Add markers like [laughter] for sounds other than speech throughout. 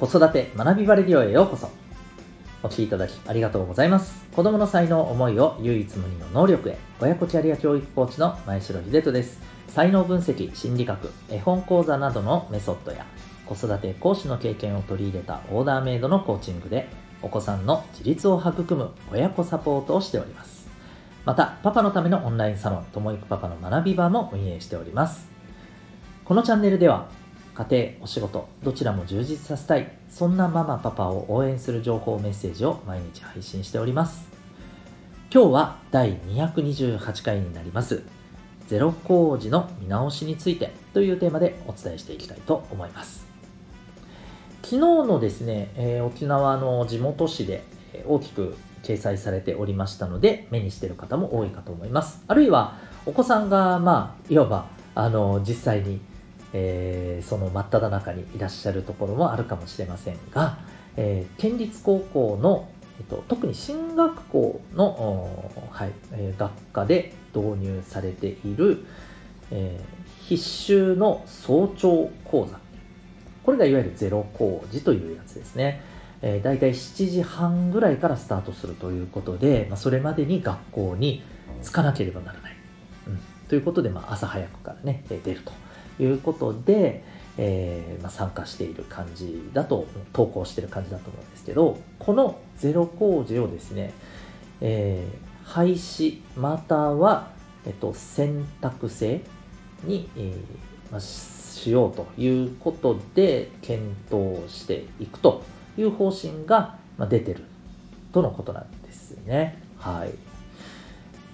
子育て学びバレリオへようこそ。お聴きいただきありがとうございます。子供の才能、思いを唯一無二の能力へ。親子キャリア教育コーチの前城秀人です。才能分析、心理学、絵本講座などのメソッドや、子育て講師の経験を取り入れたオーダーメイドのコーチングで、お子さんの自立を育む親子サポートをしております。また、パパのためのオンラインサロン、ともいくパパの学び場も運営しております。このチャンネルでは、家庭、お仕事、どちらも充実させたい、そんなママパパを応援する情報メッセージを毎日配信しております。今日は第228回になります。ゼロ工事の見直しについてというテーマでお伝えしていきたいと思います。昨日のですね、えー、沖縄の地元紙で大きく掲載されておりましたので、目にしてる方も多いかと思います。あるいは、お子さんが、まあ、いわば、あの、実際にえー、その真っ只中にいらっしゃるところもあるかもしれませんが、えー、県立高校の、えっと、特に進学校の、はいえー、学科で導入されている、え、必修の早朝講座これがいわゆるゼロ工事というやつですね。えー、大体7時半ぐらいからスタートするということで、まあ、それまでに学校に着かなければならない。うん、ということで、まあ、朝早くからね、出ると。いうことで、えー、まあ、参加している感じだと、投稿している感じだと思うんですけど、このゼロ工事をですね、えー、廃止または、えっと、選択制に、えー、まあ、しようということで検討していくという方針が、ま、出てるとのことなんですね。はい。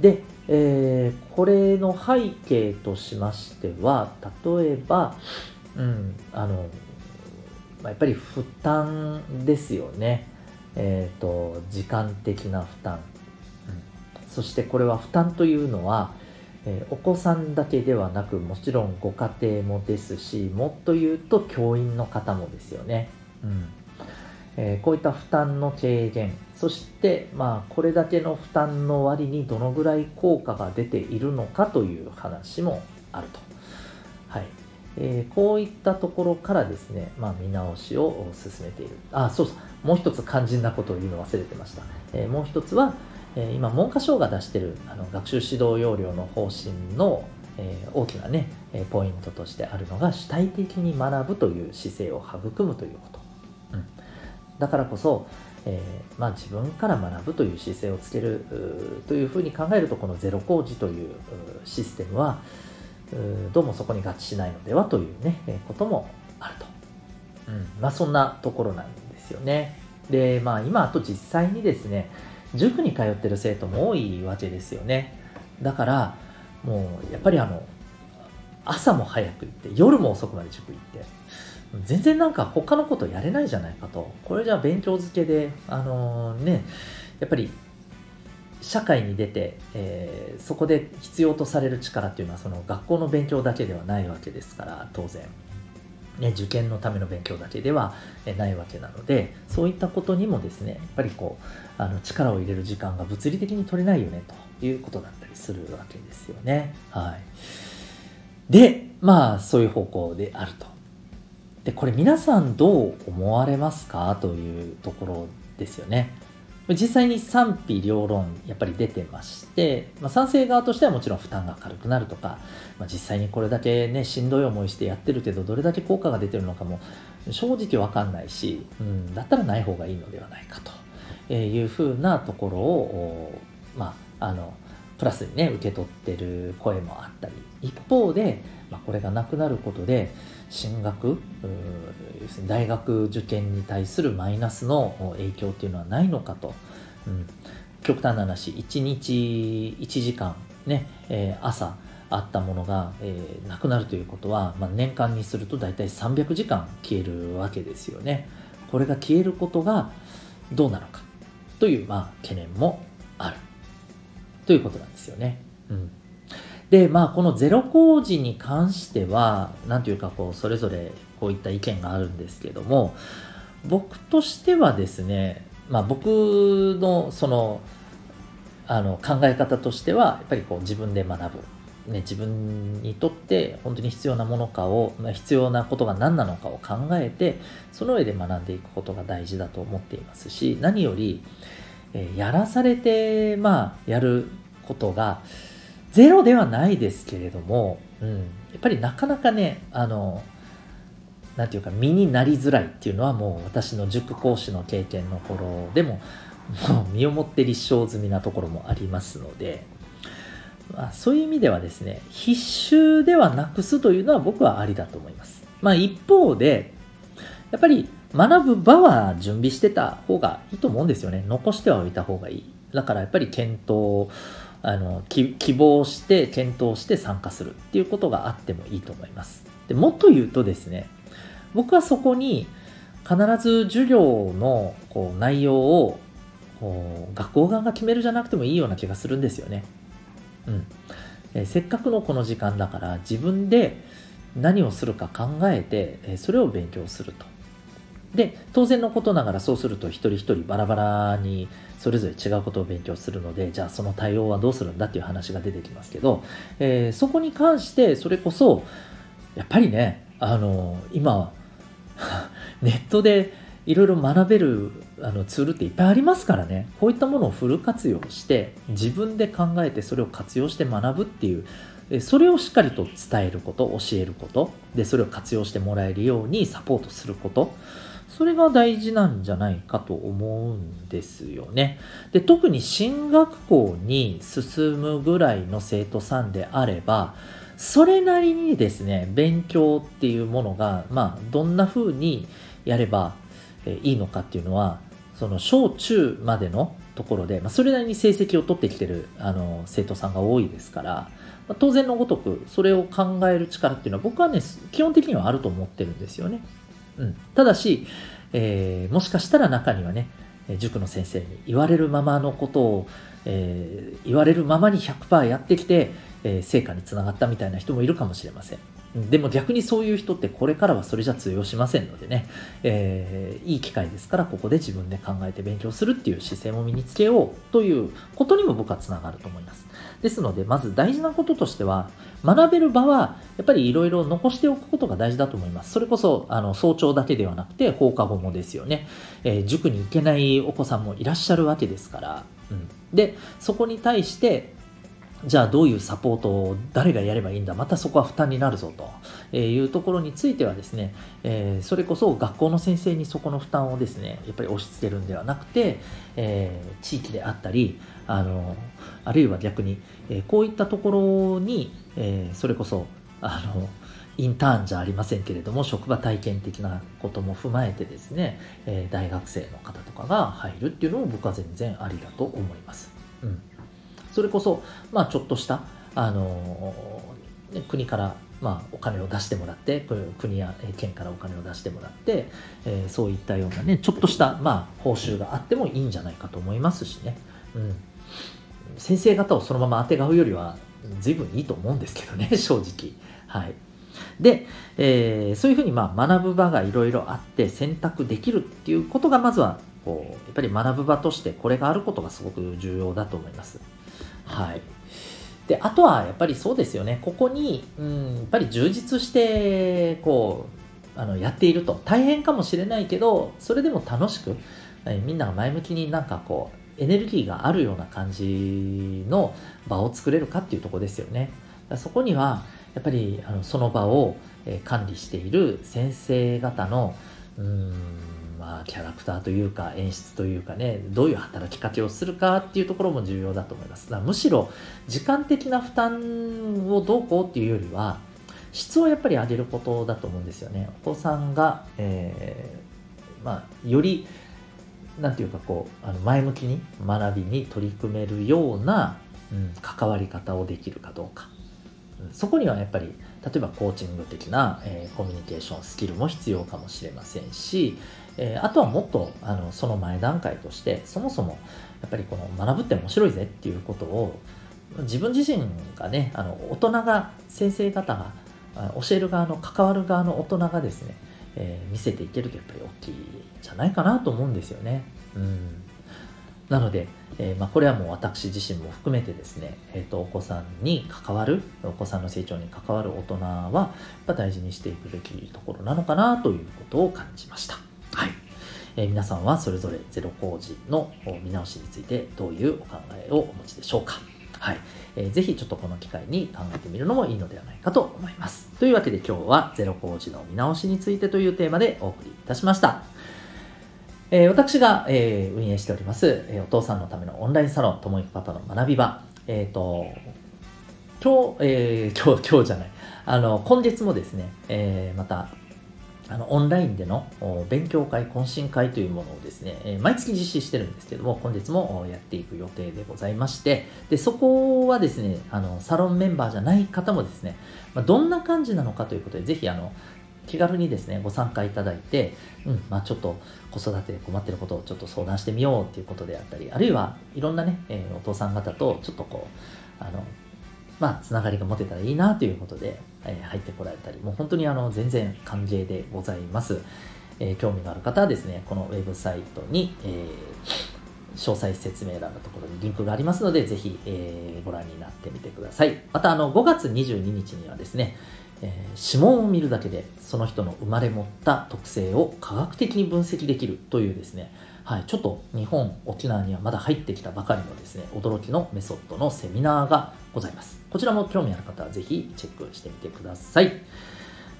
で、えー、これの背景としましては、例えば、うん、あの、まあ、やっぱり負担ですよね。えっ、ー、と、時間的な負担、うん。そしてこれは負担というのは、えー、お子さんだけではなく、もちろんご家庭もですし、もっと言うと教員の方もですよね。うんえ、こういった負担の軽減、そして、まあ、これだけの負担の割にどのぐらい効果が出ているのかという話もあると。はいえー、こういったところからですね、まあ、見直しを進めている。あ、そうそう。もう一つ肝心なことを言うの忘れてました。えー、もう一つは、えー、今、文科省が出しているあの学習指導要領の方針の、えー、大きなね、えポイントとしてあるのが主体的に学ぶという姿勢を育むということ。だからこそ、えー、まあ、自分から学ぶという姿勢をつけるというふうに考えるとこのゼロ工事というシステムはどうもそこに合致しないのではというね、えこともあると、うんまあ、そんなところなんですよね。でまあ今と実際にですね塾に通ってる生徒も多いわけですよね。だからもうやっぱりあの朝も早く行って夜も遅くまで塾行って全然なんか他のことやれないじゃないかと。これじゃ勉強漬けで、あのー、ね、やっぱり社会に出て、えー、そこで必要とされる力っていうのはその学校の勉強だけではないわけですから当然、ね、受験のための勉強だけではないわけなのでそういったことにもですねやっぱりこうあの力を入れる時間が物理的に取れないよねということだったりするわけですよね。はい、でまあそういう方向であると。で、これ皆さんどう思われますか？というところですよね。実際に賛否両論やっぱり出てまして、まあ、賛成側としてはもちろん負担が軽くなるとか、まあ、実際にこれだけねしんどい思いしてやってるけどどれだけ効果が出てるのかも正直わかんないし、うん、だったらない方がいいのではないかというふうなところをまああのプラスにね受け取ってる声もあったり。一方で、まあ、これがなくなることで進学要するに大学受験に対するマイナスの影響っていうのはないのかと、うん、極端な話1日1時間ね、えー、朝あったものが、えー、なくなるということは、まあ、年間にすると大体300時間消えるわけですよね。これが消えることがどうなのかという、まあ、懸念もある。ということなんですよね。うんで、まあ、このゼロ工事に関しては、なんというか、こう、それぞれこういった意見があるんですけども、僕としてはですね、まあ、僕の、その、あの、考え方としては、やっぱりこう、自分で学ぶ。ね、自分にとって本当に必要なものかを、まあ、必要なことが何なのかを考えてその上で学んでいくことが大事だと思っていますし何より、えー、やらされて、まあ、やることがゼロではないですけれども、うん、やっぱりなかなかねあのなんていうか身になりづらいっていうのはもう私の塾講師の経験の頃でももう身をもって立証済みなところもありますので、まあ、そういう意味ではですね、必修ではなくすというのは僕はありだと思います。まあ一方で、やっぱり学ぶ場は準備してた方がいいと思うんですよね。残してはおいた方がいい。だからやっぱり検討、あの希望して検討して参加するっていうことがあってもいいと思います。でもっと言うとですね、僕はそこに必ず授業のこう内容を学校側が決めるじゃなくてもいいような気がするんですよね。うんえせっかくのこの時間だから自分で何をするか考えて、えそれを勉強すると。で当然のことながらそうすると一人一人バラバラにそれぞれ違うことを勉強するのでじゃあその対応はどうするんだっていう話が出てきますけど、えー、そこに関してそれこそやっぱりねあの今 [laughs] ネットでいろいろ学べるあのツールっていっぱいありますからね。こういったものをフル活用して自分で考えてそれを活用して学ぶっていうそれをしっかりと伝えること教えることでそれを活用してもらえるようにサポートすること。それが大事なんじゃないかと思うんですよね。で特に進学校に進むぐらいの生徒さんであればそれなりにですね勉強っていうものがまあどんな風にやればいいのかっていうのはその小中までのところで、まあ、それなりに成績を取ってきてるあの生徒さんが多いですから、まあ、当然のごとくそれを考える力っていうのは僕はね基本的にはあると思ってるんですよね。うん、ただし、えー、もしかしたら中にはね塾の先生に言われるままのことを、えー、言われるままに100%やってきて、えー、成果につながったみたいな人もいるかもしれません。でも逆にそういう人ってこれからはそれじゃ通用しませんのでね、えー、いい機会ですからここで自分で考えて勉強するっていう姿勢も身につけようということにも僕はつながると思います。ですのでまず大事なこととしては学べる場はやっぱりいろいろ残しておくことが大事だと思います。それこそあの早朝だけではなくて放課後もですよね、えー、塾に行けないお子さんもいらっしゃるわけですから、うん、でそこに対してじゃあどういうサポートを誰がやればいいんだ？またそこは負担になるぞと。いうところについてはですね、え、それこそ学校の先生にそこの負担をですねやっぱり押し付けるんではなくて、え、地域であったりあのあるいは逆に、え、こういったところに、えそれこそあのインターンじゃありませんけれども職場体験的なことも踏まえてですね、え大学生の方とかが入るっていうのも僕は全然ありだと思います。うん。それこそ、まあ、ちょっとした、あのね、国から、まあ、お金を出してもらって国や県からお金を出してもらって、えー、そういったようなねちょっとした、まあ、報酬があってもいいんじゃないかと思いますしね、うん、先生方をそのままあてがうよりは随分いいと思うんですけどね正直。はい。で、えー、そういうふうにまあ学ぶ場がいろいろあって選択できるっていうことがまずはこうやっぱり学ぶ場としてこれがあることがすごく重要だと思います。はい。で、あとはやっぱりそうですよね。ここに、うん、やっぱり充実して、こう、あの、やっていると。大変かもしれないけど、それでも楽しく、みんなが前向きになんかこう、エネルギーがあるような感じの場を作れるかっていうとこですよね。そこには、やっぱりあのその場を管理している先生方の、うんまあ、キャラクターというか演出というかねどういう働きかけをするかっていうところも重要だと思います。むしろ時間的な負担をどうこうっていうよりは質をやっぱり上げることだと思うんですよね。お子さんが、えー、まあ、よりなんていうかこうあの前向きに学びに取り組めるような、うん、関わり方をできるかどうか、そこにはやっぱり例えばコーチング的な、えー、コミュニケーションスキルも必要かもしれませんし、えー、あとはもっとあのその前段階としてそもそもやっぱりこの学ぶって面白いぜっていうことを自分自身がねあの大人が先生方が教える側の関わる側の大人がですね、えー、見せていけるとやっぱり大きいんじゃないかなと思うんですよね。うんなので、えー、まあ、これはもう私自身も含めてですね、えーと、お子さんに関わるお子さんの成長に関わる大人はや大事にしていくべきところなのかなということを感じました。はいえー、皆さんはそれぞれゼロ工事の見直しについてどういうお考えをお持ちでしょうか。はい。えー、ぜひちょっとこの機会に考えてみるのもいいのではないかと思います。というわけで今日はゼロ工事の見直しについてというテーマでお送りいたしました。えー、私が、えー、運営しております、えー、お父さんのためのオンラインサロン、ともいくパパの学び場。えっ、ー、と、今日、えー、[laughs] 今日、今日じゃない。あの、今月もですね、えー、また、あのオンラインでの勉強会、懇親会というものをですね、え毎月実施してるんですけども、本日もやっていく予定でございまして、でそこはですね、あのサロンメンバーじゃない方もですね、まあ、どんな感じなのかということで、ぜひあの気軽にですね、ご参加いただいて、うんまあ、ちょっと子育てで困ってることをちょっと相談してみようっていうことであったり、あるいはいろんなね、えー、お父さん方とちょっとこう、あの、まあ、つながりが持てたらいいなということで、えー、入ってこられたり、もう本当にあの、全然歓迎でございます。えー、興味がある方はですね、このウェブサイトに、え、詳細説明欄のところにリンクがありますので、ぜひ、えー、ご覧になってみてください。また、あの、5月22日にはですね、えー、指紋を見るだけでその人の生まれ持った特性を科学的に分析できるというですね、はい、ちょっと日本沖縄にはまだ入ってきたばかりのですね驚きのメソッドのセミナーがございます。こちらも興味ある方はぜひチェックしてみてください。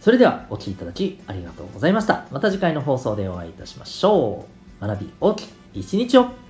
それではお聴きいただきありがとうございました。また次回の放送でお会いいたしましょう。学び大きい一日を。